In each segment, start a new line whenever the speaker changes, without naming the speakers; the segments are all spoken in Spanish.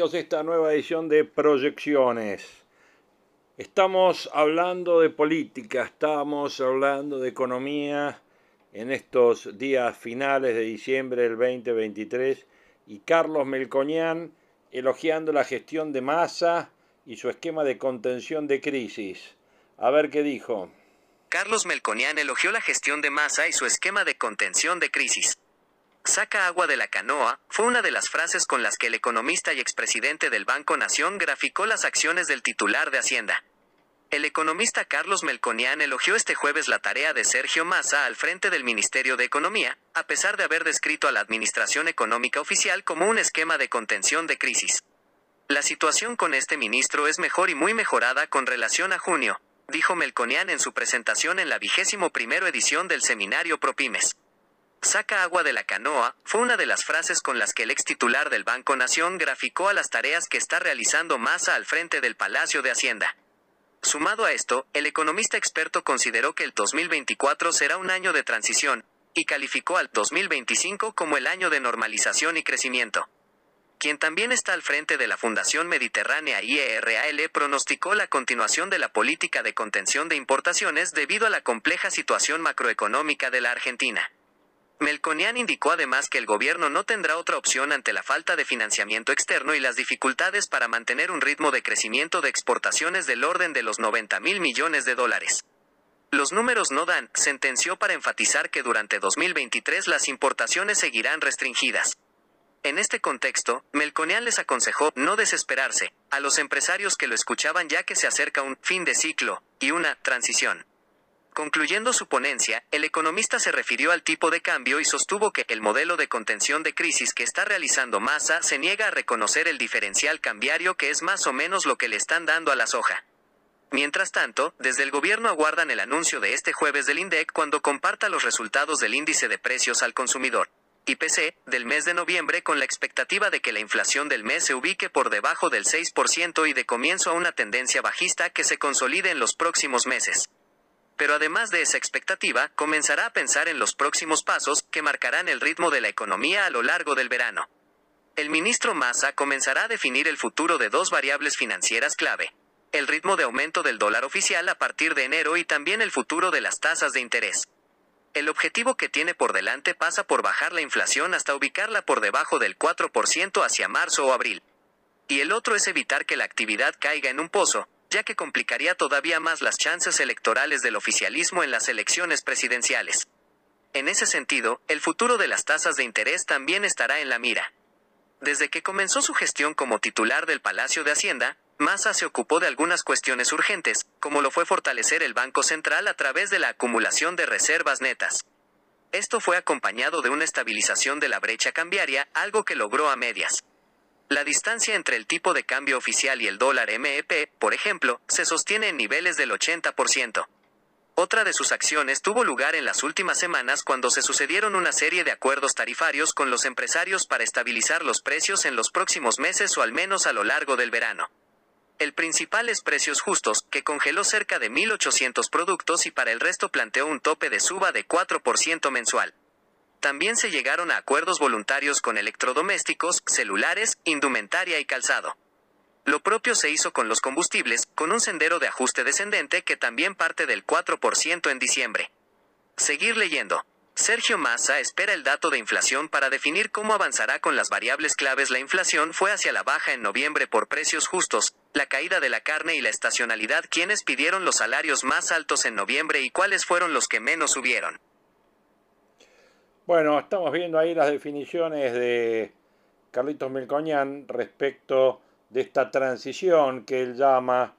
Esta nueva edición de Proyecciones. Estamos hablando de política, estamos hablando de economía en estos días finales de diciembre del 2023 y Carlos Melcoñán elogiando la gestión de masa y su esquema de contención de crisis. A ver qué dijo.
Carlos Melconian elogió la gestión de masa y su esquema de contención de crisis. Saca agua de la canoa, fue una de las frases con las que el economista y expresidente del Banco Nación graficó las acciones del titular de Hacienda. El economista Carlos Melconian elogió este jueves la tarea de Sergio Massa al frente del Ministerio de Economía, a pesar de haber descrito a la Administración Económica Oficial como un esquema de contención de crisis. La situación con este ministro es mejor y muy mejorada con relación a junio, dijo Melconian en su presentación en la vigésimo primero edición del seminario Propymes. Saca agua de la canoa, fue una de las frases con las que el ex titular del Banco Nación graficó a las tareas que está realizando Massa al frente del Palacio de Hacienda. Sumado a esto, el economista experto consideró que el 2024 será un año de transición, y calificó al 2025 como el año de normalización y crecimiento. Quien también está al frente de la Fundación Mediterránea IERAL pronosticó la continuación de la política de contención de importaciones debido a la compleja situación macroeconómica de la Argentina. Melconian indicó además que el gobierno no tendrá otra opción ante la falta de financiamiento externo y las dificultades para mantener un ritmo de crecimiento de exportaciones del orden de los 90 mil millones de dólares. Los números no dan, sentenció para enfatizar que durante 2023 las importaciones seguirán restringidas. En este contexto, Melconian les aconsejó no desesperarse a los empresarios que lo escuchaban ya que se acerca un fin de ciclo y una transición. Concluyendo su ponencia, el economista se refirió al tipo de cambio y sostuvo que el modelo de contención de crisis que está realizando Massa se niega a reconocer el diferencial cambiario que es más o menos lo que le están dando a la soja. Mientras tanto, desde el gobierno aguardan el anuncio de este jueves del INDEC cuando comparta los resultados del índice de precios al consumidor. IPC, del mes de noviembre con la expectativa de que la inflación del mes se ubique por debajo del 6% y de comienzo a una tendencia bajista que se consolide en los próximos meses pero además de esa expectativa, comenzará a pensar en los próximos pasos que marcarán el ritmo de la economía a lo largo del verano. El ministro Massa comenzará a definir el futuro de dos variables financieras clave. El ritmo de aumento del dólar oficial a partir de enero y también el futuro de las tasas de interés. El objetivo que tiene por delante pasa por bajar la inflación hasta ubicarla por debajo del 4% hacia marzo o abril. Y el otro es evitar que la actividad caiga en un pozo, ya que complicaría todavía más las chances electorales del oficialismo en las elecciones presidenciales. En ese sentido, el futuro de las tasas de interés también estará en la mira. Desde que comenzó su gestión como titular del Palacio de Hacienda, Massa se ocupó de algunas cuestiones urgentes, como lo fue fortalecer el Banco Central a través de la acumulación de reservas netas. Esto fue acompañado de una estabilización de la brecha cambiaria, algo que logró a medias. La distancia entre el tipo de cambio oficial y el dólar MEP, por ejemplo, se sostiene en niveles del 80%. Otra de sus acciones tuvo lugar en las últimas semanas cuando se sucedieron una serie de acuerdos tarifarios con los empresarios para estabilizar los precios en los próximos meses o al menos a lo largo del verano. El principal es Precios Justos, que congeló cerca de 1.800 productos y para el resto planteó un tope de suba de 4% mensual. También se llegaron a acuerdos voluntarios con electrodomésticos, celulares, indumentaria y calzado. Lo propio se hizo con los combustibles, con un sendero de ajuste descendente que también parte del 4% en diciembre. Seguir leyendo. Sergio Massa espera el dato de inflación para definir cómo avanzará con las variables claves. La inflación fue hacia la baja en noviembre por precios justos, la caída de la carne y la estacionalidad quienes pidieron los salarios más altos en noviembre y cuáles fueron los que menos subieron.
Bueno, estamos viendo ahí las definiciones de Carlitos Melcoñán respecto de esta transición que él llama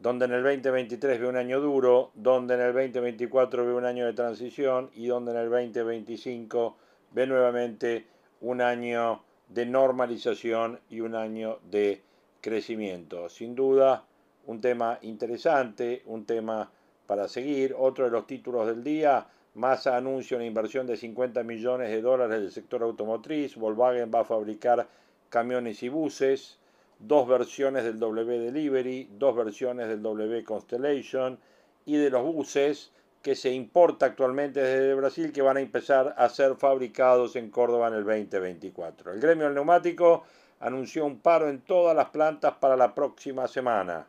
donde en el 2023 ve un año duro, donde en el 2024 ve un año de transición y donde en el 2025 ve nuevamente un año de normalización y un año de crecimiento. Sin duda, un tema interesante, un tema para seguir. Otro de los títulos del día, Massa anuncia una inversión de 50 millones de dólares del sector automotriz. Volkswagen va a fabricar camiones y buses. Dos versiones del W Delivery, dos versiones del W Constellation y de los buses que se importa actualmente desde Brasil que van a empezar a ser fabricados en Córdoba en el 2024. El gremio del neumático anunció un paro en todas las plantas para la próxima semana.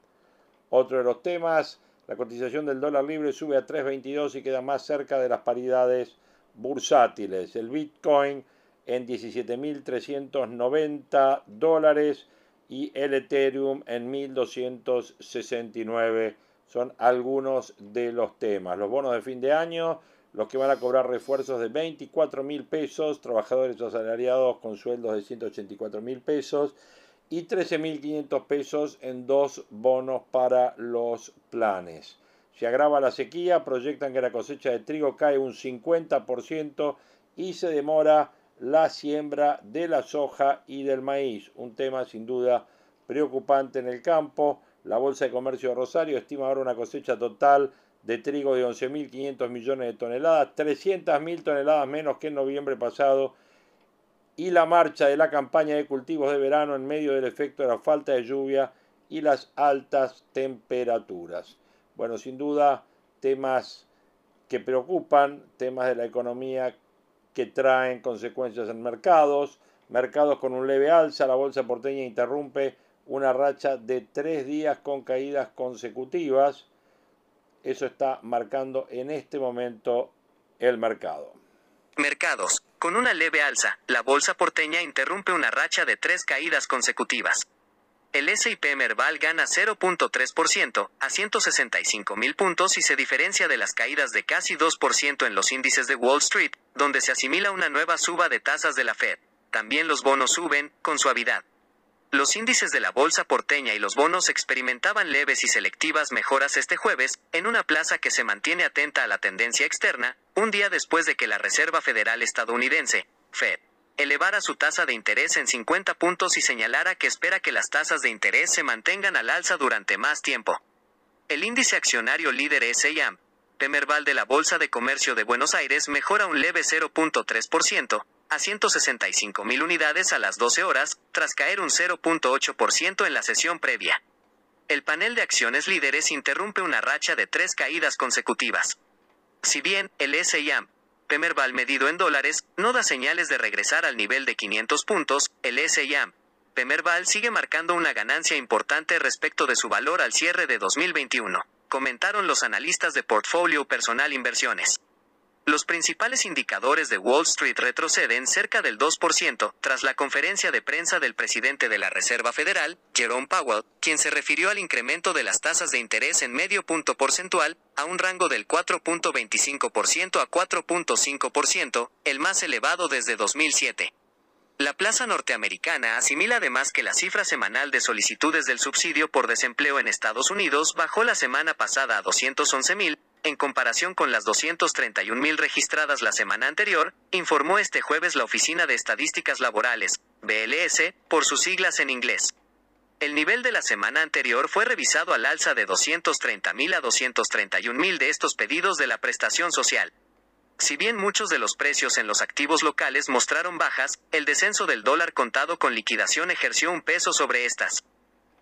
Otro de los temas, la cotización del dólar libre sube a 3.22 y queda más cerca de las paridades bursátiles. El Bitcoin en 17.390 dólares y el Ethereum en 1.269 son algunos de los temas. Los bonos de fin de año, los que van a cobrar refuerzos de 24 mil pesos, trabajadores asalariados con sueldos de 184 mil pesos y 13.500 pesos en dos bonos para los planes. Se agrava la sequía, proyectan que la cosecha de trigo cae un 50% y se demora la siembra de la soja y del maíz, un tema sin duda preocupante en el campo. La Bolsa de Comercio de Rosario estima ahora una cosecha total de trigo de 11.500 millones de toneladas, 300.000 toneladas menos que en noviembre pasado y la marcha de la campaña de cultivos de verano en medio del efecto de la falta de lluvia y las altas temperaturas. Bueno, sin duda, temas que preocupan, temas de la economía que traen consecuencias en mercados, mercados con un leve alza, la bolsa porteña interrumpe una racha de tres días con caídas consecutivas. Eso está marcando en este momento el mercado.
Mercados. Con una leve alza, la bolsa porteña interrumpe una racha de tres caídas consecutivas. El S&P Merval gana 0.3% a 165 mil puntos y se diferencia de las caídas de casi 2% en los índices de Wall Street, donde se asimila una nueva suba de tasas de la Fed. También los bonos suben, con suavidad. Los índices de la bolsa porteña y los bonos experimentaban leves y selectivas mejoras este jueves, en una plaza que se mantiene atenta a la tendencia externa, un día después de que la Reserva Federal estadounidense, Fed, elevara su tasa de interés en 50 puntos y señalara que espera que las tasas de interés se mantengan al alza durante más tiempo. El índice accionario líder S&P Pemerval de la Bolsa de Comercio de Buenos Aires mejora un leve 0.3%, a 165 mil unidades a las 12 horas, tras caer un 0.8% en la sesión previa. El panel de acciones líderes interrumpe una racha de tres caídas consecutivas. Si bien el S&P Pemerval medido en dólares no da señales de regresar al nivel de 500 puntos, el S&P Pemerval sigue marcando una ganancia importante respecto de su valor al cierre de 2021, comentaron los analistas de Portfolio Personal Inversiones. Los principales indicadores de Wall Street retroceden cerca del 2% tras la conferencia de prensa del presidente de la Reserva Federal, Jerome Powell, quien se refirió al incremento de las tasas de interés en medio punto porcentual, a un rango del 4.25% a 4.5%, el más elevado desde 2007. La plaza norteamericana asimila además que la cifra semanal de solicitudes del subsidio por desempleo en Estados Unidos bajó la semana pasada a 211.000, en comparación con las 231.000 registradas la semana anterior, informó este jueves la Oficina de Estadísticas Laborales, BLS, por sus siglas en inglés. El nivel de la semana anterior fue revisado al alza de 230.000 a 231.000 de estos pedidos de la prestación social. Si bien muchos de los precios en los activos locales mostraron bajas, el descenso del dólar contado con liquidación ejerció un peso sobre estas.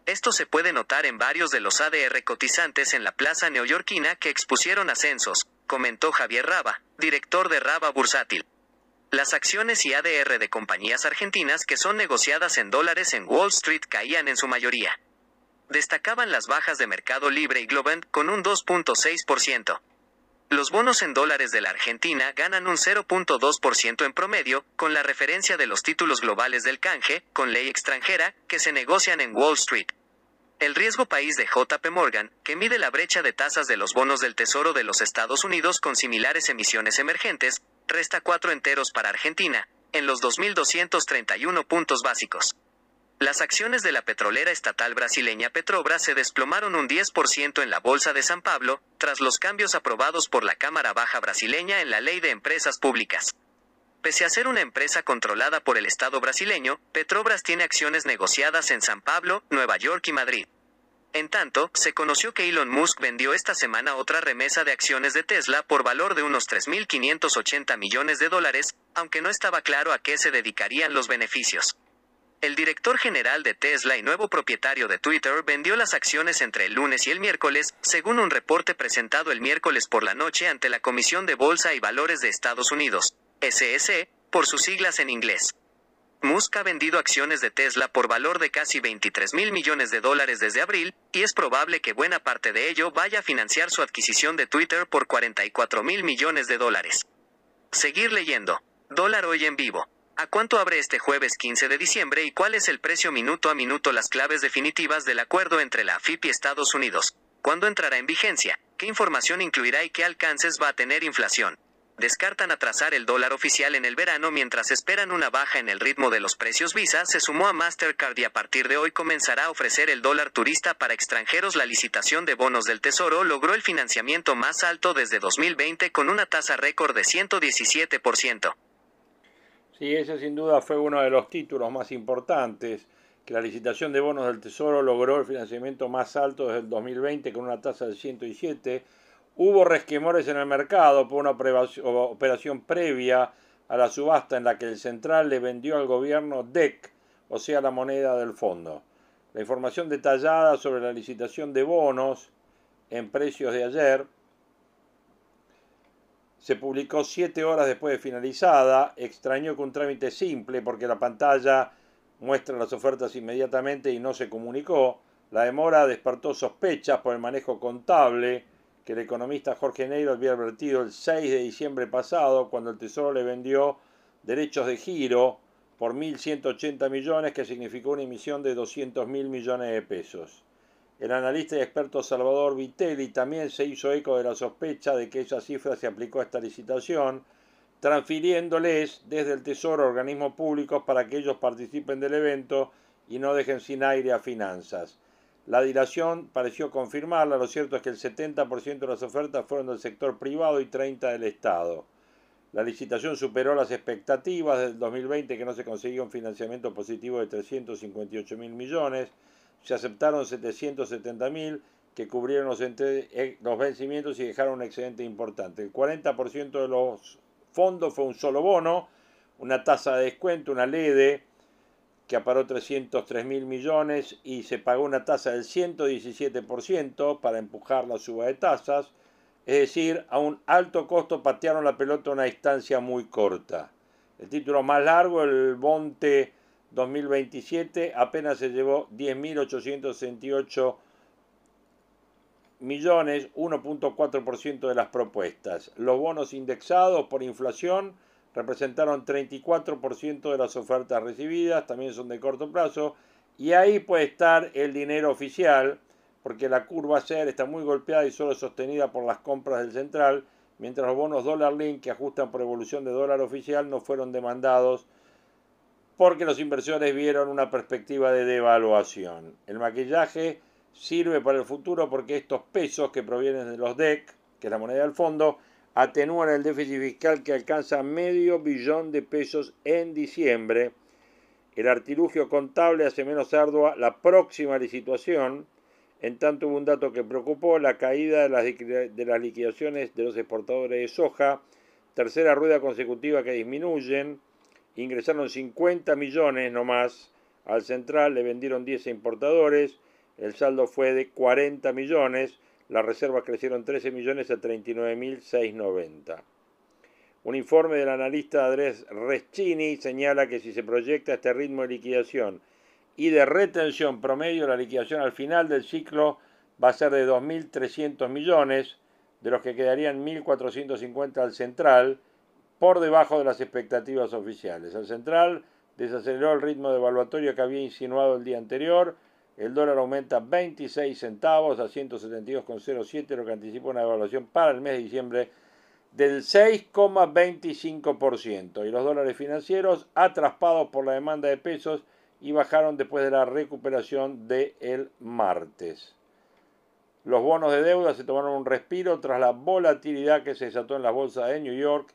Esto se puede notar en varios de los ADR cotizantes en la plaza neoyorquina que expusieron ascensos, comentó Javier Raba, director de Raba Bursátil. Las acciones y ADR de compañías argentinas que son negociadas en dólares en Wall Street caían en su mayoría. Destacaban las bajas de Mercado Libre y Globant con un 2.6%. Los bonos en dólares de la Argentina ganan un 0.2% en promedio, con la referencia de los títulos globales del canje, con ley extranjera, que se negocian en Wall Street. El riesgo país de JP Morgan, que mide la brecha de tasas de los bonos del Tesoro de los Estados Unidos con similares emisiones emergentes, resta cuatro enteros para Argentina, en los 2.231 puntos básicos. Las acciones de la petrolera estatal brasileña Petrobras se desplomaron un 10% en la Bolsa de San Pablo, tras los cambios aprobados por la Cámara Baja brasileña en la Ley de Empresas Públicas. Pese a ser una empresa controlada por el Estado brasileño, Petrobras tiene acciones negociadas en San Pablo, Nueva York y Madrid. En tanto, se conoció que Elon Musk vendió esta semana otra remesa de acciones de Tesla por valor de unos 3.580 millones de dólares, aunque no estaba claro a qué se dedicarían los beneficios. El director general de Tesla y nuevo propietario de Twitter vendió las acciones entre el lunes y el miércoles, según un reporte presentado el miércoles por la noche ante la Comisión de Bolsa y Valores de Estados Unidos, SEC, por sus siglas en inglés. Musk ha vendido acciones de Tesla por valor de casi 23 mil millones de dólares desde abril, y es probable que buena parte de ello vaya a financiar su adquisición de Twitter por 44 mil millones de dólares. Seguir leyendo. Dólar hoy en vivo. ¿A cuánto abre este jueves 15 de diciembre y cuál es el precio minuto a minuto? Las claves definitivas del acuerdo entre la AFIP y Estados Unidos. ¿Cuándo entrará en vigencia? ¿Qué información incluirá y qué alcances va a tener inflación? Descartan atrasar el dólar oficial en el verano mientras esperan una baja en el ritmo de los precios Visa, se sumó a Mastercard y a partir de hoy comenzará a ofrecer el dólar turista para extranjeros. La licitación de bonos del Tesoro logró el financiamiento más alto desde 2020 con una tasa récord de 117%.
Sí, ese sin duda fue uno de los títulos más importantes, que la licitación de bonos del Tesoro logró el financiamiento más alto desde el 2020 con una tasa de 107. Hubo resquemores en el mercado por una operación previa a la subasta en la que el central le vendió al gobierno DEC, o sea, la moneda del fondo. La información detallada sobre la licitación de bonos en precios de ayer se publicó siete horas después de finalizada. Extrañó que un trámite simple porque la pantalla muestra las ofertas inmediatamente y no se comunicó. La demora despertó sospechas por el manejo contable que el economista Jorge Neiro había advertido el 6 de diciembre pasado cuando el Tesoro le vendió derechos de giro por 1.180 millones que significó una emisión de 200 mil millones de pesos. El analista y experto Salvador Vitelli también se hizo eco de la sospecha de que esa cifra se aplicó a esta licitación, transfiriéndoles desde el Tesoro organismos públicos para que ellos participen del evento y no dejen sin aire a finanzas. La dilación pareció confirmarla, lo cierto es que el 70% de las ofertas fueron del sector privado y 30% del Estado. La licitación superó las expectativas del 2020 que no se consiguió un financiamiento positivo de 358 mil millones, se aceptaron 770.000 que cubrieron los, eh, los vencimientos y dejaron un excedente importante. El 40% de los fondos fue un solo bono, una tasa de descuento, una LEDE, que aparó 303 mil millones y se pagó una tasa del 117% para empujar la suba de tasas, es decir, a un alto costo patearon la pelota a una distancia muy corta. El título más largo, el Bonte 2027 apenas se llevó 10.868 millones, 1.4% de las propuestas. Los bonos indexados por inflación representaron 34% de las ofertas recibidas, también son de corto plazo, y ahí puede estar el dinero oficial, porque la curva SER está muy golpeada y solo sostenida por las compras del central, mientras los bonos dólar link que ajustan por evolución de dólar oficial no fueron demandados porque los inversores vieron una perspectiva de devaluación. El maquillaje sirve para el futuro porque estos pesos que provienen de los DEC, que es la moneda del fondo, atenúan el déficit fiscal que alcanza medio billón de pesos en diciembre. El artilugio contable hace menos ardua la próxima licitación. En tanto hubo un dato que preocupó, la caída de las, de las liquidaciones de los exportadores de soja, tercera rueda consecutiva que disminuyen, ingresaron 50 millones nomás al central, le vendieron 10 importadores, el saldo fue de 40 millones, las reservas crecieron 13 millones a 39.690. Un informe del analista Andrés Reschini señala que si se proyecta este ritmo de liquidación y de retención promedio, la liquidación al final del ciclo va a ser de 2.300 millones, de los que quedarían 1.450 al central, por debajo de las expectativas oficiales. El central desaceleró el ritmo de evaluatorio que había insinuado el día anterior. El dólar aumenta 26 centavos a 172,07, lo que anticipa una evaluación para el mes de diciembre del 6,25%. Y los dólares financieros, atraspados por la demanda de pesos y bajaron después de la recuperación del martes. Los bonos de deuda se tomaron un respiro tras la volatilidad que se desató en las bolsas de New York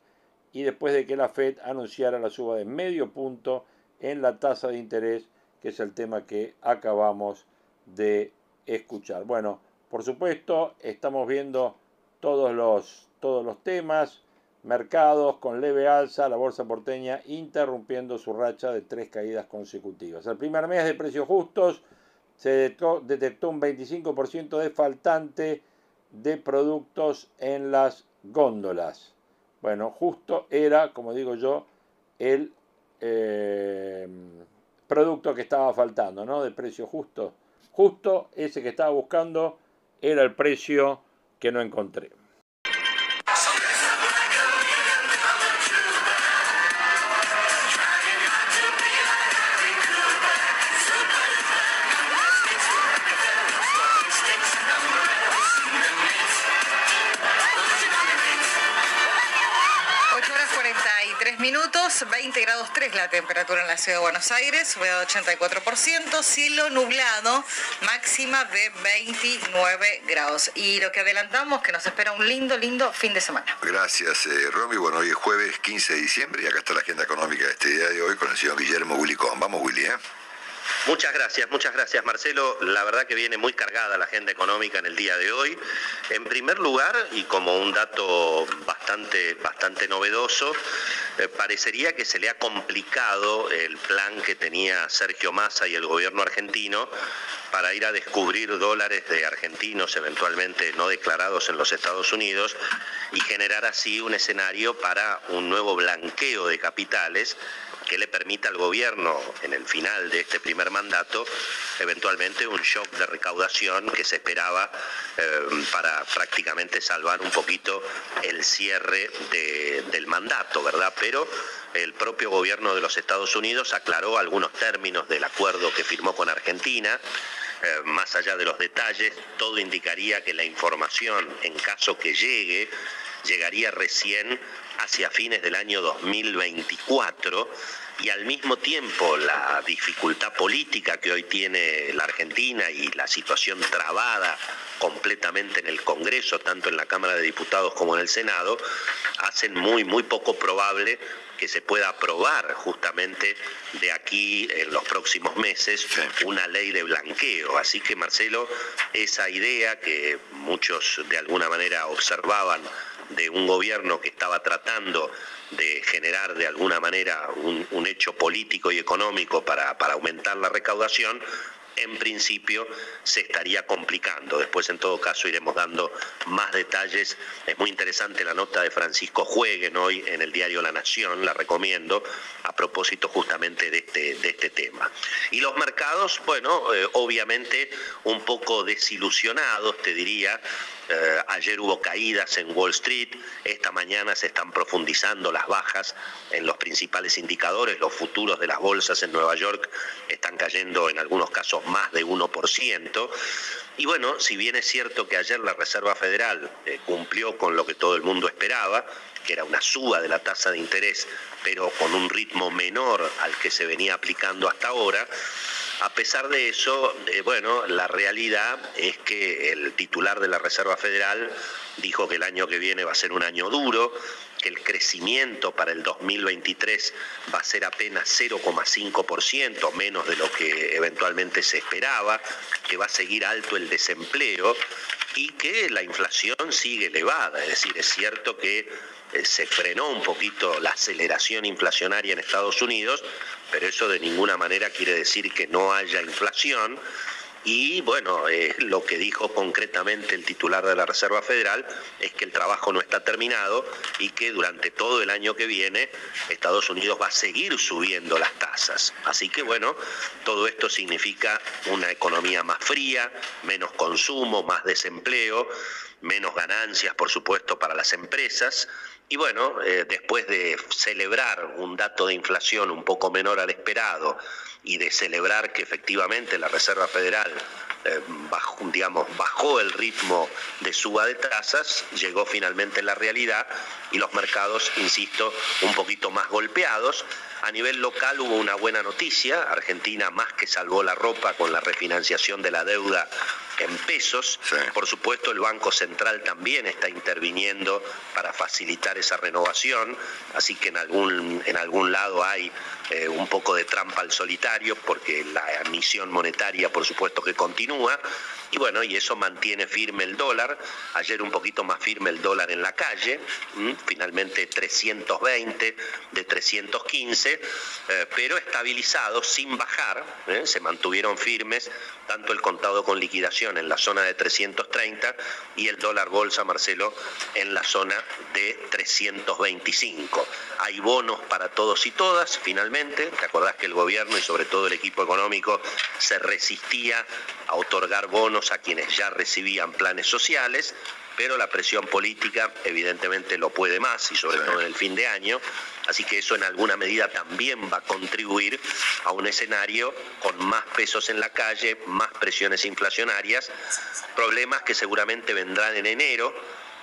y después de que la Fed anunciara la suba de medio punto en la tasa de interés, que es el tema que acabamos de escuchar. Bueno, por supuesto, estamos viendo todos los, todos los temas, mercados con leve alza, la bolsa porteña interrumpiendo su racha de tres caídas consecutivas. El primer mes de precios justos se detectó, un 25% de faltante de productos en las góndolas. Bueno, justo era, como digo yo, el eh, producto que estaba faltando, ¿no? De precio justo. Justo ese que estaba buscando era el precio que no encontré.
Grados 3 la temperatura en la ciudad de Buenos Aires, humedad 84%, cielo nublado, máxima de 29 grados. Y lo que adelantamos que nos espera un lindo, lindo fin de semana.
Gracias, eh, Romy. Bueno, hoy es jueves 15 de diciembre y acá está la agenda económica de este día de hoy con el señor Guillermo Willicón. Vamos, Willy, ¿eh?
Muchas gracias, muchas gracias Marcelo. La verdad que viene muy cargada la agenda económica en el día de hoy. En primer lugar, y como un dato bastante, bastante novedoso, eh, parecería que se le ha complicado el plan que tenía Sergio Massa y el gobierno argentino para ir a descubrir dólares de argentinos eventualmente no declarados en los Estados Unidos y generar así un escenario para un nuevo blanqueo de capitales que le permita al gobierno en el final de este primer mandato eventualmente un shock de recaudación que se esperaba eh, para prácticamente salvar un poquito el cierre del mandato, ¿verdad? Pero el propio gobierno de los Estados Unidos aclaró algunos términos del acuerdo que firmó con Argentina. Eh, más allá de los detalles, todo indicaría que la información, en caso que llegue, llegaría recién hacia fines del año 2024 y al mismo tiempo la dificultad política que hoy tiene la Argentina y la situación trabada completamente en el Congreso, tanto en la Cámara de Diputados como en el Senado, hacen muy, muy poco probable que se pueda aprobar justamente de aquí en los próximos meses una ley de blanqueo. Así que Marcelo, esa idea que muchos de alguna manera observaban de un gobierno que estaba tratando de generar de alguna manera un, hecho político y económico para, aumentar la recaudación, en principio se estaría complicando. Después, en todo caso, iremos dando más detalles. Es muy interesante la nota de Francisco Jueguen hoy en el diario La Nación, la recomiendo, a propósito justamente de este, de este tema. Y los mercados, bueno, eh, obviamente un poco desilusionados, te diría, eh, ayer hubo caídas en Wall Street, esta mañana se están profundizando las bajas en los principales indicadores, los futuros de las bolsas en Nueva York están cayendo en algunos casos más de 1%. Y bueno, si bien es cierto que ayer la Reserva Federal eh, cumplió con lo que todo el mundo esperaba, que era una suba de la tasa de interés, pero con un ritmo menor al que se venía aplicando hasta ahora, a pesar de eso, eh, bueno, la realidad es que el titular de la Reserva Federal dijo que el año que viene va a ser un año duro, que el crecimiento para el 2023 va a ser apenas 0,5%, menos de lo que eventualmente se esperaba, que va a seguir alto el desempleo y que la inflación sigue elevada. Es decir, es cierto que se frenó un poquito la aceleración inflacionaria en Estados Unidos, pero eso de ninguna manera quiere decir que no haya inflación. Y bueno, eh, lo que dijo concretamente el titular de la Reserva Federal es que el trabajo no está terminado y que durante todo el año que viene Estados Unidos va a seguir subiendo las tasas. Así que bueno, todo esto significa una economía más fría, menos consumo, más desempleo, menos ganancias, por supuesto, para las empresas. Y bueno, eh, después de celebrar un dato de inflación un poco menor al esperado y de celebrar que efectivamente la Reserva Federal eh, bajó, digamos, bajó el ritmo de suba de tasas, llegó finalmente la realidad y los mercados, insisto, un poquito más golpeados A nivel local hubo una buena noticia, Argentina más que salvó la ropa con la refinanciación de la deuda en pesos. Por supuesto, el Banco Central también está interviniendo para facilitar esa renovación, así que en algún, en algún lado hay eh, un poco de trampa al solitario, porque la emisión monetaria, por supuesto, que continúa. Y bueno, y eso mantiene firme el dólar. Ayer un poquito más firme el dólar en la calle, finalmente 320 de 315, eh, pero estabilizado sin bajar. ¿eh? Se mantuvieron firmes tanto el contado con liquidación en la zona de 330 y el dólar bolsa, Marcelo, en la zona de 325. Hay bonos para todos y todas, finalmente. ¿Te acordás que el gobierno y sobre todo el equipo económico se resistía a otorgar bonos a quienes ya recibían planes sociales? pero la presión política evidentemente lo puede más y sobre todo en el fin de año, así que eso en alguna medida también va a contribuir a un escenario con más pesos en la calle, más presiones inflacionarias, problemas que seguramente vendrán en enero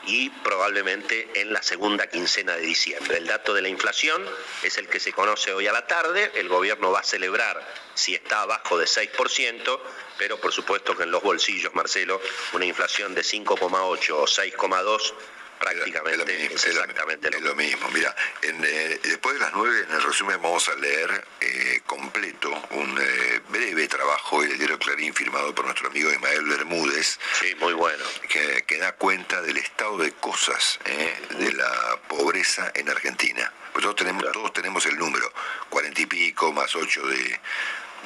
y probablemente en la segunda quincena de diciembre. El dato de la inflación es el que se conoce hoy a la tarde, el gobierno va a celebrar si está abajo de 6%, pero por supuesto que en los bolsillos, Marcelo, una inflación de 5,8 o 6,2 prácticamente
es, exactamente lo, mismo. Mira, eh, después de las nueve, en el resumen vamos a leer eh, completo un eh, breve trabajo del diario Clarín firmado por nuestro amigo Ismael Bermúdez.
Sí, muy bueno.
Que, da cuenta del estado de cosas de la pobreza en Argentina. Pues todos tenemos, todos tenemos el número, cuarenta y pico más ocho de,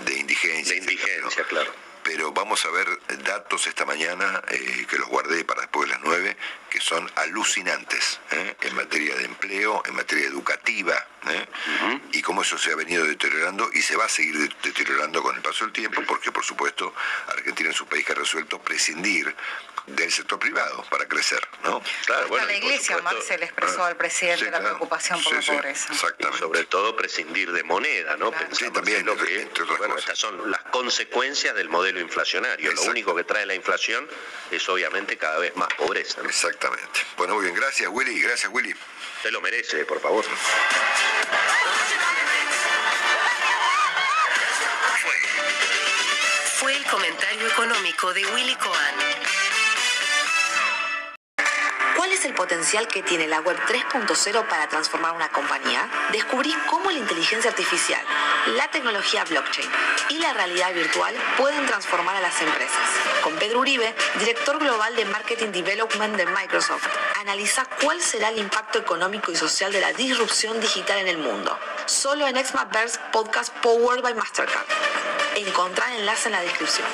de indigencia.
De indigencia, claro
pero vamos a ver datos esta mañana eh, que los guardé para después de las 9, que son alucinantes ¿eh? en materia de empleo, en materia educativa, ¿eh? y cómo eso se ha venido deteriorando y se va a seguir deteriorando con el paso del tiempo, porque por supuesto Argentina es un país que ha resuelto prescindir del sector privado para crecer, ¿no?
Claro, bueno, la iglesia, Marx, se le expresó al presidente la preocupación por la pobreza.
exactamente. sobre todo prescindir de moneda, ¿no?
Sí, también, lo que,
bueno, estas son las consecuencias del modelo inflacionario. Lo único que trae la inflación es obviamente cada vez más pobreza.
Exactamente. Bueno, muy bien, gracias Willy, gracias Willy.
Te lo merece, por favor.
Fue el comentario económico de Willy Cohen es el potencial que tiene la Web 3.0 para transformar una compañía? Descubrí cómo la inteligencia artificial, la tecnología blockchain y la realidad virtual pueden transformar a las empresas. Con Pedro Uribe, director global de Marketing Development de Microsoft, analiza cuál será el impacto económico y social de la disrupción digital en el mundo. Solo en Xmaverse Podcast Powered by Mastercard. Encontrar enlace en la descripción.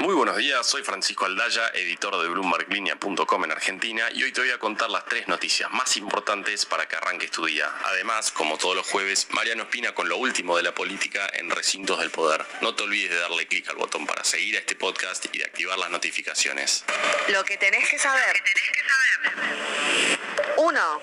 Muy buenos días, soy Francisco Aldaya, editor de BloombergLinea.com en Argentina y hoy te voy a contar las tres noticias más importantes para que arranques tu día. Además, como todos los jueves, Mariano Espina con lo último de la política en Recintos del Poder. No te olvides de darle clic al botón para seguir a este podcast y de activar las notificaciones.
Lo que tenés que saber. Uno.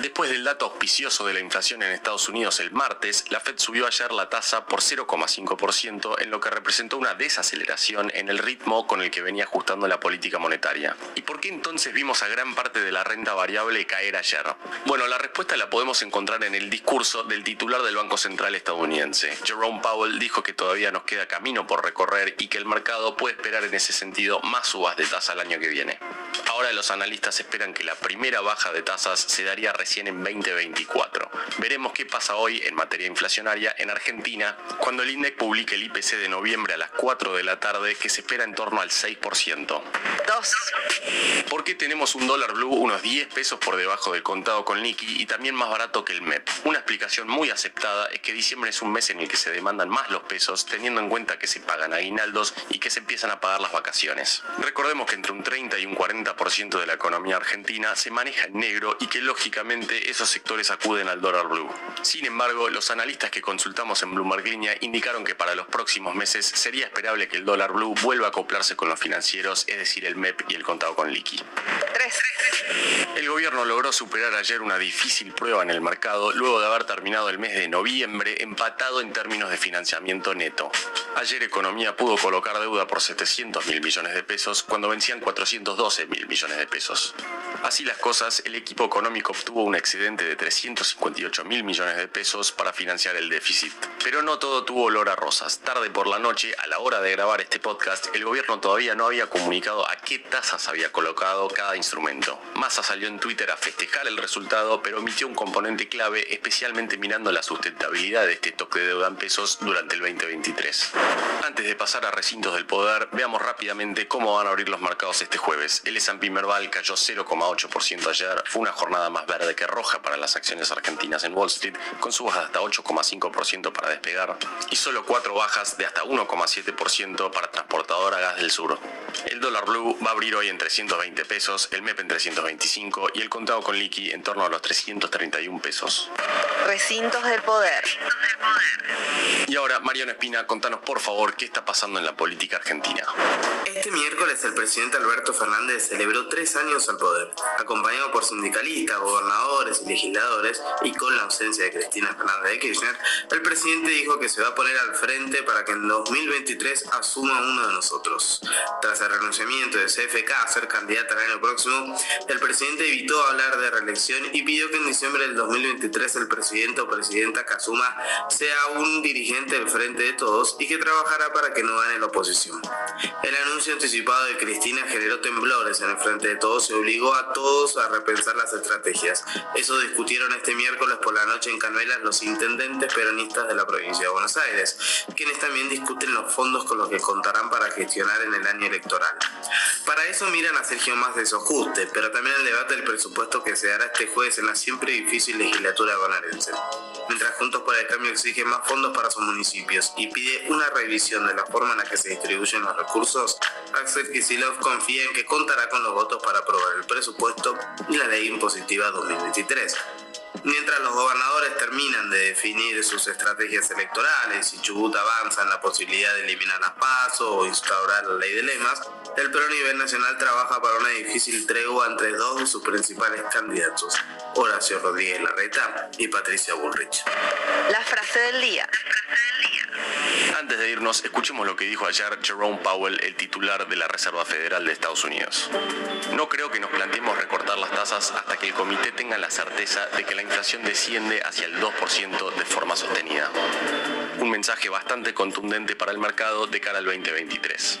Después del dato auspicioso de la inflación en Estados Unidos el martes, la Fed subió ayer la tasa por 0,5% en lo que representó una desaceleración en el ritmo con el que venía ajustando la política monetaria. ¿Y por qué entonces vimos a gran parte de la renta variable caer ayer? Bueno, la respuesta la podemos encontrar en el discurso del titular del Banco Central estadounidense. Jerome Powell dijo que todavía nos queda camino por recorrer y que el mercado puede esperar en ese sentido más subas de tasa el año que viene. Ahora los analistas esperan que la primera baja de tasas se daría recién en 2024. Veremos qué pasa hoy en materia inflacionaria en Argentina cuando el INDEC publique el IPC de noviembre a las 4 de la tarde que se espera en torno al 6%. 2. ¿Por qué tenemos un dólar blue unos 10 pesos por debajo del contado con liqui y también más barato que el MEP? Una explicación muy aceptada es que diciembre es un mes en el que se demandan más los pesos, teniendo en cuenta que se pagan aguinaldos y que se empiezan a pagar las vacaciones. Recordemos que entre un 30 y un 40% de la economía argentina se maneja en negro y que lógicamente esos sectores acuden al dólar blue. Sin embargo, los analistas que consultamos en Bloomberg Línea indicaron que para los próximos meses sería esperable que el dólar blue vuelva a acoplarse con los financieros, es decir, el MEP y el contado con liqui. 3. El gobierno logró superar ayer una difícil prueba en el mercado luego de haber terminado el mes de noviembre empatado en términos de financiamiento neto. Ayer Economía pudo colocar deuda por 700 mil millones de pesos cuando vencían 412 mil millones de pesos. Así las cosas, el equipo económico obtuvo un excedente de 358 mil millones de pesos para financiar el déficit. Pero no todo tuvo olor a rosas. Tarde por la noche, a la hora de grabar este podcast, el gobierno todavía no había comunicado a qué tasas había colocado cada instrumento. Massa salió en Twitter a festejar el resultado, pero omitió un componente clave, especialmente mirando la sustentabilidad de este toque de deuda en pesos durante el 2023. Antes de pasar a recintos del poder, veamos rápidamente cómo van a abrir los mercados este jueves. El S&P Merval cayó 0,8% ayer, fue una jornada más verde que roja para las acciones argentinas en Wall Street, con subas de hasta 8,5% para despegar y solo cuatro bajas de hasta 1,7% para transportadora gas del sur. El dólar blue va a abrir hoy en 320 pesos, el MEP en 325 y el contado con liqui en torno a los 331 pesos.
Recintos del poder.
Y ahora, Mariano Espina, contanos por favor qué está pasando en la política argentina.
Este miércoles el presidente Alberto Fernández celebró tres años al poder, acompañado por sindicalistas, gobernadores y legisladores, y con la ausencia de Cristina Fernández de Kirchner, el presidente dijo que se va a poner al frente para que en 2023 asuma uno de nosotros. Tras el renunciamiento de CFK a ser candidata el año próximo, el presidente evitó hablar de reelección y pidió que en diciembre del 2023 el presidente o presidenta que asuma sea un dirigente del frente de todos y que trabajará para que no gane la oposición. El anuncio anticipado de Cristina generó temblores en el frente de todos y obligó a todos a repensar las estrategias. Eso discutieron este miércoles por la noche en Canuelas los intendentes peronistas de la provincia de Buenos Aires, quienes también discuten los fondos con los que contarán para gestionar en el año electoral. Para eso miran a Sergio más de Sojuste, pero también el debate del presupuesto que se dará este jueves en la siempre difícil legislatura bonaerense. Mientras Juntos por el Cambio exige más fondos para sus municipios y pide una revisión de la forma en la que se distribuyen los recursos, Axel Kicillof confía en que contará con los votos para aprobar el presupuesto y la ley impositiva 2023. Mientras los gobernadores terminan de definir sus estrategias electorales y Chubut avanza en la posibilidad de eliminar las PASO o instaurar la ley de lemas, el PRO a nivel nacional trabaja para una difícil tregua entre dos de sus principales candidatos, Horacio Rodríguez Larreta y Patricia Bullrich.
La frase del día.
Antes de irnos, escuchemos lo que dijo ayer Jerome Powell, el titular de la Reserva Federal de Estados Unidos. No creo que nos planteemos recortar las tasas hasta que el comité tenga la certeza de que la inflación desciende hacia el 2% de forma sostenida. Un mensaje bastante contundente para el mercado de cara al 2023.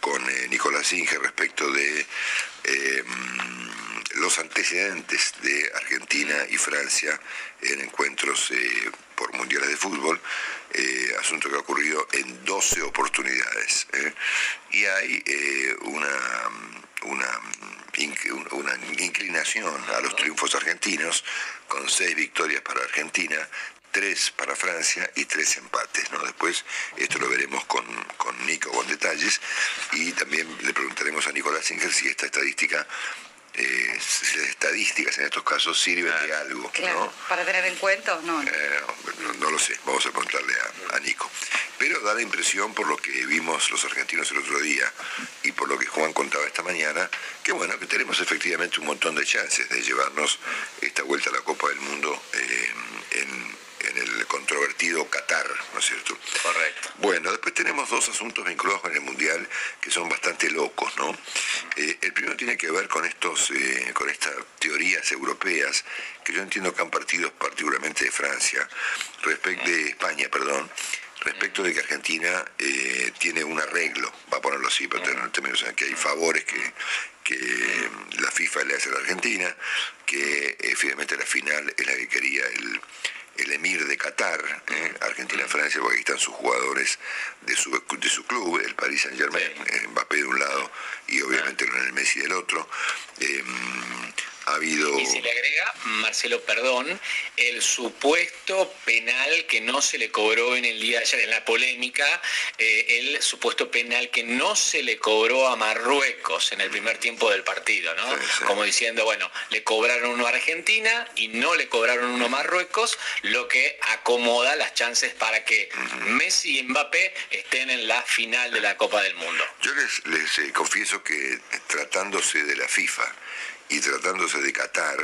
Con eh, Nicolás Inge respecto de eh, mm, los antecedentes de Argentina y Francia en encuentros eh, por mundiales de fútbol, asunto que ha ocurrido en 12 oportunidades. Y hay una, una, inc- una inclinación a los triunfos argentinos, con seis victorias para Argentina, tres para Francia y tres empates. ¿no? Después esto lo veremos con, con Nico con detalles y también le preguntaremos a Nicolás Singer si esta estadística eh, si las estadísticas en estos casos sirven de algo.
Claro,
¿no?
para tener en cuenta o no.
Eh, no, no lo sé, vamos a preguntarle a, a Nico. Pero da la impresión, por lo que vimos los argentinos el otro día y por lo que Juan contaba esta mañana, que bueno, que tenemos efectivamente un montón de chances de llevarnos esta vuelta a la Copa del Mundo eh, en, en el controvertido Qatar, ¿no es cierto?
Correcto.
Bueno, después tenemos dos asuntos vinculados con el Mundial que son bastante locos, ¿no? Eh, el primero tiene que ver con estos, eh, con estas teorías europeas que yo entiendo que han partido particularmente de Francia, respecto de España, perdón, respecto de que Argentina eh, tiene un arreglo, va a ponerlo así, pero en términos que hay favores que, que la FIFA le hace a la Argentina, que eh, finalmente la final es la que quería el, el emir de Qatar, ¿eh? Argentina-Francia, porque ahí están sus jugadores de su, de su club, el Paris Saint Germain, eh, Mbappé de un lado y obviamente Lionel Messi del otro. Eh, ha habido...
Y se le agrega, Marcelo, perdón, el supuesto penal que no se le cobró en el día de ayer, en la polémica, eh, el supuesto penal que no se le cobró a Marruecos en el primer tiempo del partido, ¿no?
Sí, sí.
Como diciendo, bueno, le cobraron uno a Argentina y no le cobraron uno a Marruecos, lo que acomoda las chances para que Messi y Mbappé estén en la final de la Copa del Mundo.
Yo les, les, eh, confieso que tratándose de la FIFA y tratándose de Qatar,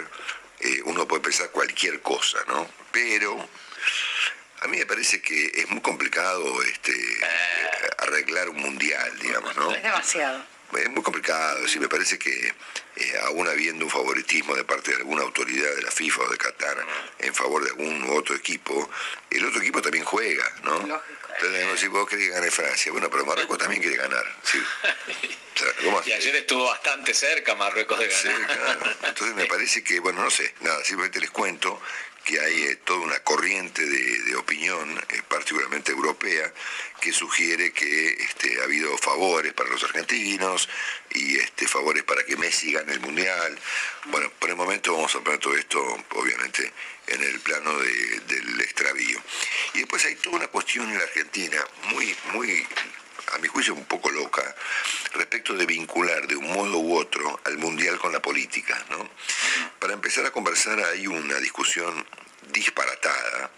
eh, uno puede pensar cualquier cosa, ¿no? Pero a mí me parece que es muy complicado este, eh, arreglar un mundial, digamos, ¿no?
Es demasiado.
Es muy complicado, sí, me parece que eh, aún habiendo un favoritismo de parte de alguna autoridad de la FIFA o de Qatar en favor de algún u otro equipo, el otro equipo también juega, ¿no?
Lógico.
Entonces, si vos querés que gane Francia, bueno, pero Marruecos también quiere ganar, sí. O sea, ¿cómo
Y ayer estuvo bastante cerca Marruecos de
Sí,
ganar.
claro. Entonces me parece que, bueno, no sé, nada, simplemente les cuento que hay eh, toda una corriente de, opinión, eh, particularmente europea, que sugiere que este, ha habido favores para los argentinos y este, favores para que Messi gane el Mundial. Bueno, por el momento vamos a poner todo esto, obviamente, en el plano de- del extravío. Y después hay toda una cuestión en la Argentina muy, muy a mi juicio un poco loca, respecto de vincular de un modo u otro al mundial con la política. ¿no? Para empezar a conversar hay una discusión disparatada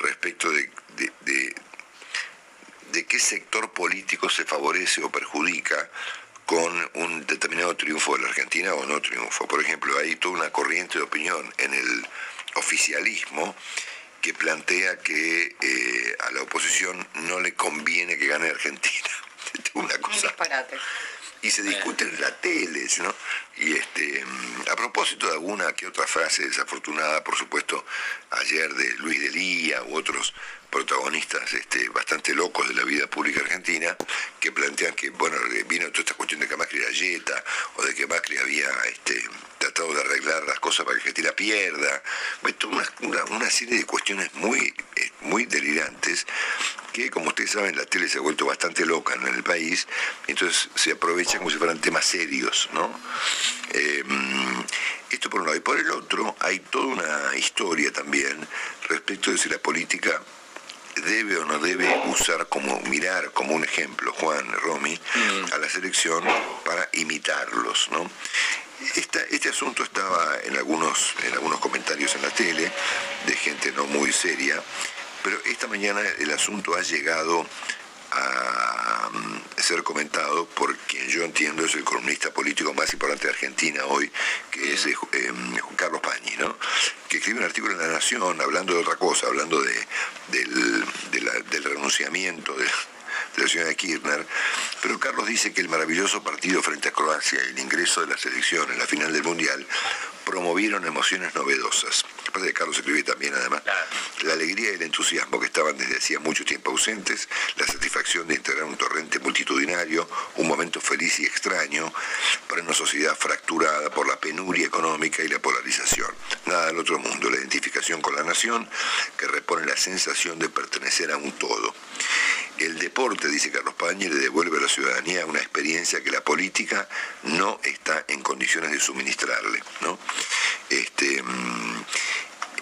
respecto de, de- de- de qué sector político se favorece o perjudica con un determinado triunfo de la Argentina o no triunfo. Por ejemplo, hay toda una corriente de opinión en el oficialismo que plantea que eh, a la oposición no le conviene que gane Argentina. Una
Un
cosa
disparate.
Y se discute en la tele, ¿no? Y este, mm, a propósito de alguna que otra frase desafortunada, por supuesto, ayer de Luis Delía u otros protagonistas este, bastante locos de la vida pública argentina, que plantean que, bueno, vino toda esta cuestión de que Macri era yeta, o de que Macri había este, tratado de arreglar las cosas para que Argentina pierda, una, una- una serie de cuestiones muy, eh, muy delirantes, que como ustedes saben la tele se ha vuelto bastante loca en el país, entonces se aprovechan como si fueran temas serios, ¿no? Eh, mm, esto por un lado. Y por el otro hay toda una historia también respecto de si la política debe o no debe usar como mirar como un ejemplo, Juan, Romy, a la selección para imitarlos, ¿no? Esta- este asunto estaba en algunos, en algunos comentarios en la tele de gente no muy seria, pero esta mañana el asunto ha llegado a mm, ser comentado por quien yo entiendo es el columnista político más importante de Argentina hoy, que es eh, eh, Juan Carlos Pañi, ¿no? que escribe un artículo en La Nación hablando de otra cosa, hablando de, del, de la- del renunciamiento de, de la señora Kirchner, pero Carlos dice que el maravilloso partido frente a Croacia y el ingreso de la selección en la final del Mundial promovieron emociones novedosas. De Carlos escribe también además la alegría y el entusiasmo que estaban desde hacía mucho tiempo ausentes, la satisfacción de integrar un torrente multitudinario, un momento feliz y extraño para una sociedad fracturada por la penuria económica y la polarización. Nada del otro mundo, la identificación con la nación que repone la sensación de pertenecer a un todo. El deporte, dice Carlos Pañi, le devuelve a la ciudadanía una experiencia que la política no está en condiciones de suministrarle. ¿no? Este, mm,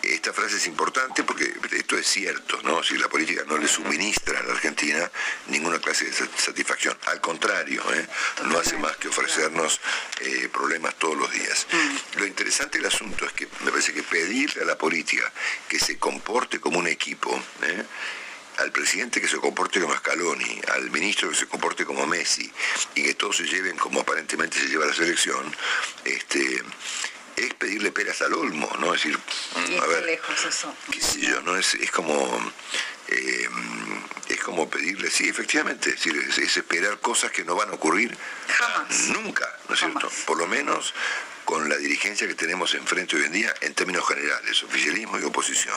esta frase es importante porque esto es cierto, ¿no? Si la política no le suministra a la Argentina ninguna clase de satisfacción, al contrario, ¿eh? no hace más que ofrecernos eh, problemas todos los días. Mm. Lo interesante del asunto es que me parece que pedirle a la política que se comporte como un equipo, ¿eh? Al presidente que se comporte como Scaloni, al ministro que se comporte como Messi y que todos se lleven como aparentemente se lleva la selección, este, es pedirle peras al olmo, ¿no? Es decir,
a ver, lejos eso.
qué sé yo, ¿no? Es, como... Eh, es como pedirle, sí, efectivamente, es, decir, es, esperar cosas que no van a ocurrir
Jamás.
nunca, ¿no es cierto? Por lo menos con la dirigencia que tenemos enfrente hoy en día en términos generales, oficialismo y oposición.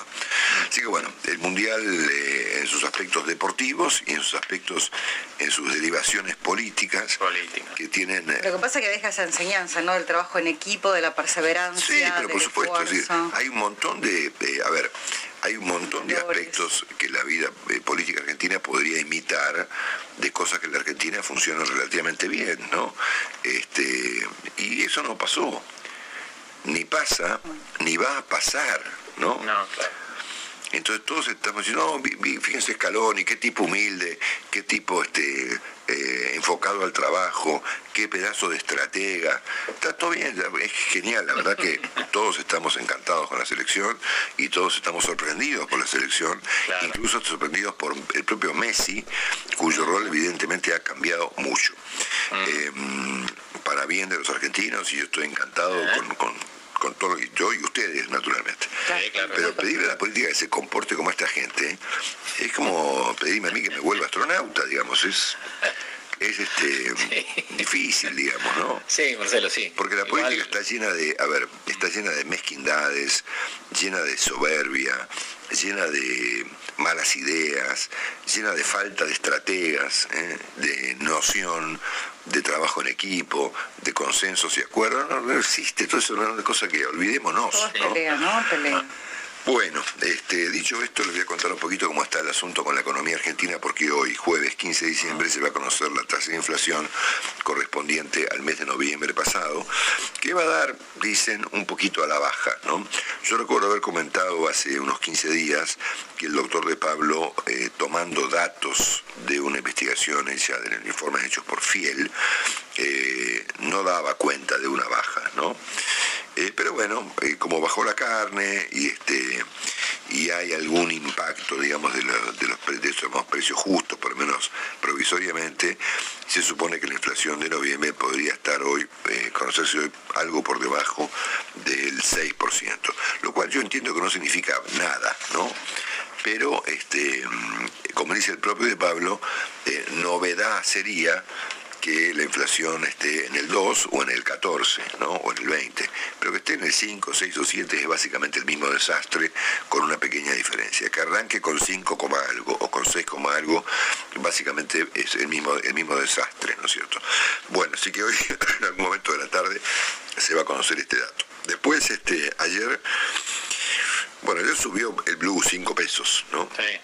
Así que bueno, el Mundial eh, en sus aspectos deportivos y en sus aspectos, en sus derivaciones políticas que tienen...
Eh, Lo que pasa es que deja esa enseñanza, ¿no? Del trabajo en equipo, de la perseverancia.
Sí, pero por supuesto, hay un montón de... a ver, hay un montón de aspectos que la vida eh, política argentina podría imitar de cosas que en la Argentina funcionan relativamente bien, ¿no? Este, y eso no pasó. Ni pasa, ni va a pasar, ¿no?
No, claro.
Entonces todos estamos diciendo, no, fíjense Scaloni, qué tipo humilde, qué tipo este, eh, enfocado al trabajo, qué pedazo de estratega. Está todo bien, es genial, la verdad que todos estamos encantados con la selección y todos estamos sorprendidos por la selección, incluso sorprendidos por el propio Messi, cuyo rol evidentemente ha cambiado mucho. Mm. Em, para bien de los argentinos y yo estoy encantado con con todo, yo y ustedes, naturalmente. Pero pedirle a la política que se comporte como esta gente es como pedirme a mí que me vuelva astronauta, digamos, es es este difícil, digamos, ¿no?
Sí, Marcelo, sí.
Porque la política está llena de, a ver, está llena de mezquindades, llena de soberbia, llena de malas ideas, llena de falta de estrategas, ¿eh? de noción de trabajo en equipo, de consensos y acuerdos. No, existe todo eso, no es cosa que olvidémonos.
¿no?
Bueno, este, dicho esto, les voy a contar un poquito cómo está el asunto con la economía argentina, porque hoy, jueves 15 de diciembre, se va a conocer la tasa de inflación correspondiente al mes de noviembre pasado, que va a dar, dicen, un poquito a la baja. ¿no? Yo recuerdo haber comentado hace unos 15 días que el doctor de Pablo, eh, tomando datos de una investigación hecha de informes hechos por Fiel, eh, no daba cuenta de una baja, ¿no? Eh, pero bueno, eh, como bajó la carne y este y hay algún impacto, digamos, de, los, de, esos precios justos, por lo menos provisoriamente, se supone que la inflación de noviembre podría estar hoy, eh, conocerse hoy algo por debajo del 6%, lo cual yo entiendo que no significa nada, ¿no? Pero, este, mm, como dice el propio de Pablo, novedad sería que la inflación esté en el 2 o en el 14, ¿no? o en el 20, pero que esté en el 5, 6 o 7 es básicamente el mismo desastre con una pequeña diferencia. Que arranque con 5, algo o con 6, algo, básicamente es el mismo, el mismo desastre, ¿no es cierto? Bueno, así que hoy en algún momento de la tarde se va a conocer este dato. Después, este, ayer, bueno, ayer subió el Blue 5 pesos, ¿no? Sí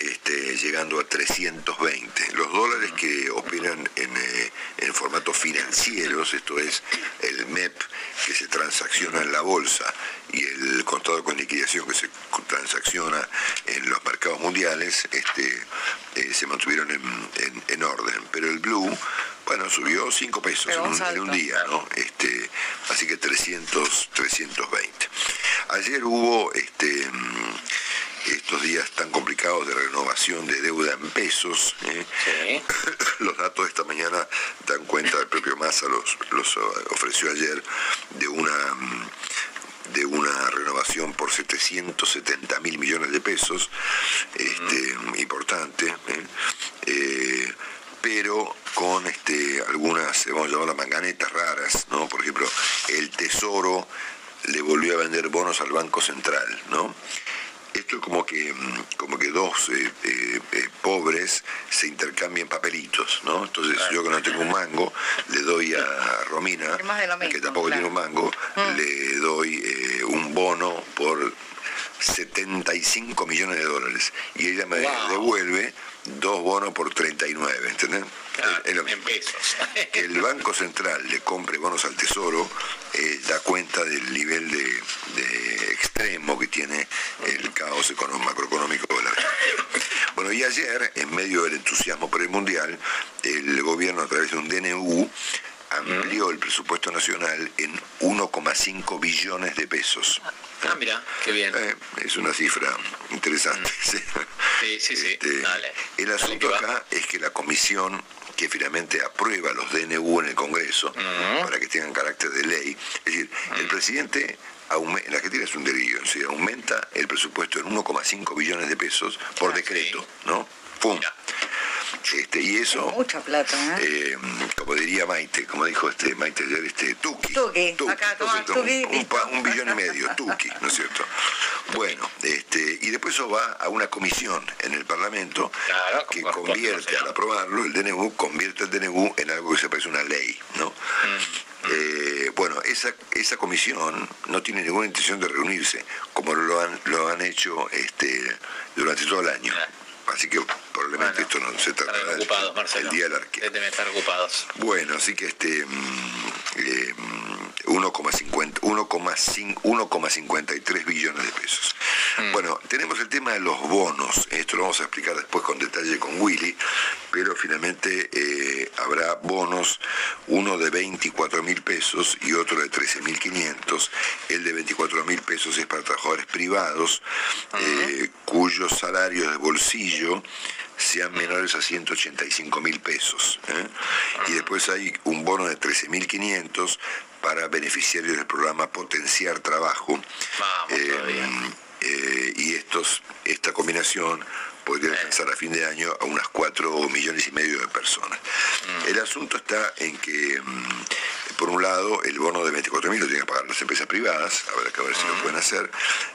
este, llegando a 320. Los dólares que operan en, eh, en formatos financieros, esto es el MEP que se transacciona en la bolsa y el contador con liquidación que se transacciona en los mercados mundiales, este, eh, se mantuvieron en, orden. Pero el Blue, bueno, subió 5 pesos en un, en un, día, ¿no? Este, así que 300, 320. Ayer hubo este estos días tan complicados de renovación de deuda en pesos. ¿eh? Los datos de esta mañana dan cuenta, el propio Massa los, los eh, ofreció ayer, de una mm, de una renovación por 770 mil millones de pesos, este, importante, ¿eh? pero con este, algunas, vamos a llamar manganetas raras, ¿no? Por ejemplo, el Tesoro le volvió a vender bonos al Banco Central, ¿no? Esto es como que, mm, como que dos eh, eh, eh, pobres se intercambian papelitos, ¿no? Entonces yo que no tengo un mango, le doy a Romina, que tampoco tiene un mango, mm. le doy un bono por 75 millones de dólares y ella me devuelve dos bonos por 39, ¿entendés?
en pesos.
que el Banco Central le compre bonos al Tesoro da cuenta del nivel de, de extremo que tiene el caos económico, macroeconómico de la Argentina. Bueno, y ayer, en medio del entusiasmo por el Mundial, el gobierno a través de un DNU amplió el presupuesto nacional en 1,5 billones de pesos.
Ah, mira, qué bien.
Eh, es una cifra interesante. sí.
Sí, sí, sí.
Este,
Dale.
el asunto acá es que la comisión que finalmente aprueba los DNU en el Congreso para que tengan carácter de ley, es decir, el presidente en la Argentina es un delirio, se aumenta el presupuesto en 1,5 billones de pesos por decreto, ¿no? ¡Pum! Este, y eso,
Mucha plata, ¿eh?
eh, como diría Maite, como dijo este Maite ayer, este Tuki.
Tuki, acá, toma,
perfecto,
Tuki,
un, un pa-
listo.
un billón y medio, Tuki, ¿no es cierto? Bueno, este, y después eso va a una comisión en el Parlamento
Claro,
que convierte, al aprobarlo, el DNU convierte el DNU en algo que se parece a una ley, ¿no?
Mm.
Eh, bueno, esa, esa comisión no tiene ninguna intención de reunirse, como lo han, lo han hecho este, durante todo el año. Así que probablemente esto no se
ocupados,
el,
Marcelo.
el día del arquero.
Deben estar ocupados.
Bueno, así que este mm, eh, mm, 1,50 1,5 1,53 billones de pesos. Bueno, tenemos el tema de los bonos. Esto lo vamos a explicar después con detalle con Willy, pero finalmente eh, habrá bonos, uno de 24 mil pesos y otro de 13 mil 500. El de 24 mil pesos es para trabajadores privados eh, cuyos salarios de bolsillo sean menores a 185 mil pesos. ¿eh? Y después hay un bono de 13.500 para beneficiarios del programa Potenciar Trabajo. Eh, eh, y estos, esta combinación podría alcanzar a fin de año a unas 4 millones y medio de personas. El asunto está en que, mm, por un lado, el bono de 24.000 lo tienen que pagar las empresas privadas, habrá que ver si lo pueden hacer,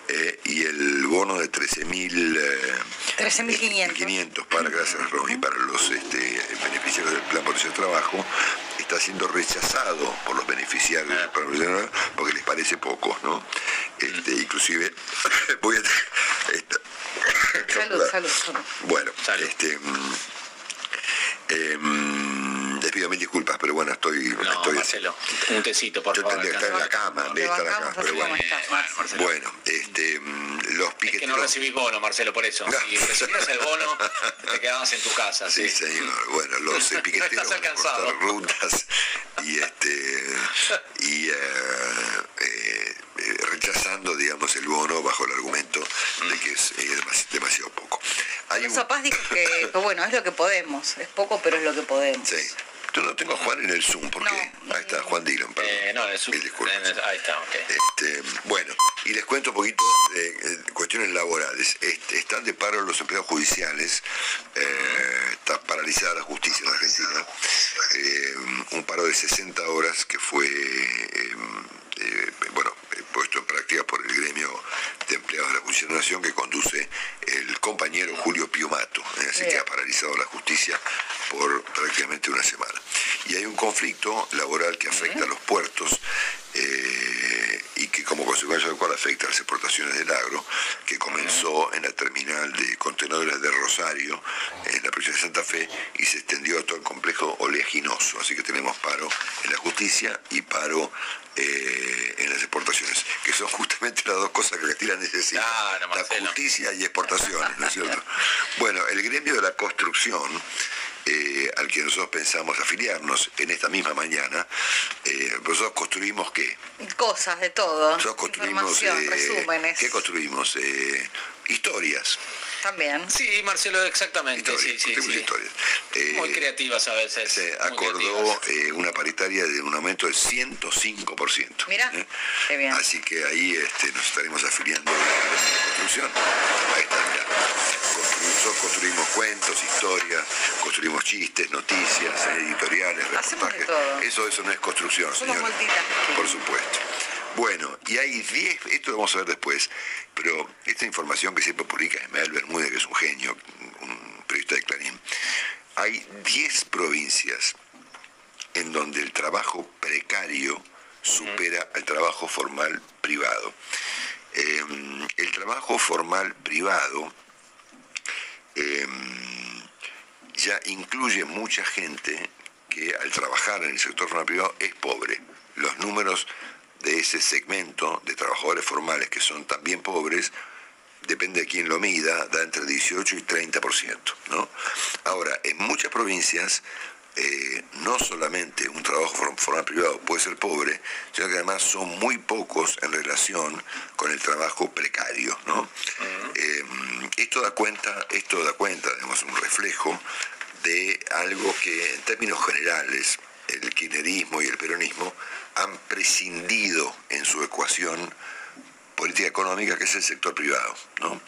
eh, y el bono de 13.000... Eh,
13.500.
500 para, gracias Ronnie, para los este, beneficiarios del plan por ese trabajo, está siendo rechazado por los beneficiarios del plan porque les parece poco, ¿no? Este, inclusive, voy a... esta-
Salud, salud, salud.
bueno, este... mm, eh, mm, les pido mil disculpas, pero bueno, estoy...
No,
estoy
Marcelo, un tecito, por
yo
favor.
tendría que estar en la cama, que estar acá, pero bueno. Bueno, este, mm, los
Es que
piqueteros...
no recibís bono, Marcelo, por eso. Si recibieras el bono, te quedabas en tu casa.
Sí,
Sí,
señor. Bueno, los eh, piqueteros
estás
van a
alcanzado.
cortar rutas y este y eh, eh, rechazando, digamos, el bono bajo el argumento de que es eh, demasi- demasiado poco. Hay un,
Zapaz dijo que, que, bueno, es lo que podemos. Es poco, pero es lo que podemos.
sí. Yo no tengo a Juan en el Zoom, ¿por qué? Ahí está, Juan Dillon, perdón.
Eh, no, es
Mil disculpas.
ahí está, ok.
Este, bueno, y les cuento un poquito de, cuestiones laborales. Este, están de paro los empleados judiciales, eh, está paralizada la justicia en la Argentina, eh, un paro de 60 horas que fue, bueno, puesto en práctica por el gremio de empleados de la Justicia de la Nación que conduce el compañero Julio Piumato. eh, así que ha paralizado la justicia por prácticamente una semana. Y hay un conflicto laboral que afecta a los puertos eh, que como consecuencia del cual afecta a las exportaciones del agro, que comenzó en la terminal de contenedores de Rosario, en la provincia de Santa Fe, y se extendió a todo el complejo oleaginoso. Así que tenemos paro en la justicia y paro eh, en las exportaciones, que son justamente las dos cosas que Argentina necesita. la justicia y exportaciones, ¿no es cierto? Bueno, el gremio de la construcción eh, al que nosotros pensamos afiliarnos en esta misma mañana, eh, nosotros construimos qué?
Cosas de todo.
Nosotros construimos...
Información,
eh,
resúmenes.
¿Qué construimos? Eh, historias.
También.
Sí, Marcelo, exactamente. Sí, sí,
construimos
sí.
historias. Eh,
Muy creativas a veces.
se acordó eh, una paritaria de un aumento del 105%.
Mira,
¿eh?
qué bien.
Así que ahí este, nos estaremos afiliando a la construcción. Ahí está, mirá. Construimos cuentos, historias, construimos chistes, noticias, editoriales, reportajes. Eso, eso no es construcción,
multitasking.
Por supuesto. Bueno, y hay 10, esto lo vamos a ver después, pero esta información que siempre publica Ismael Bermúdez, que es un genio, un periodista de Clarín, hay 10 provincias en donde el trabajo precario supera al trabajo formal privado. Eh, el trabajo formal privado eh, ya incluye mucha gente que al trabajar en el sector formal privado es pobre. Los números de ese segmento de trabajadores formales que son también pobres, depende de quién lo mida, da entre 18 y 30%. ¿no? Ahora, en muchas provincias, eh, no solamente un trabajo formal privado puede ser pobre, sino que además son muy pocos en relación con el trabajo precario. ¿no? Eh, esto da cuenta, esto da cuenta, digamos, un reflejo de algo que en términos generales el kirchnerismo y el peronismo han prescindido en su ecuación política económica, que es el sector privado. ¿no?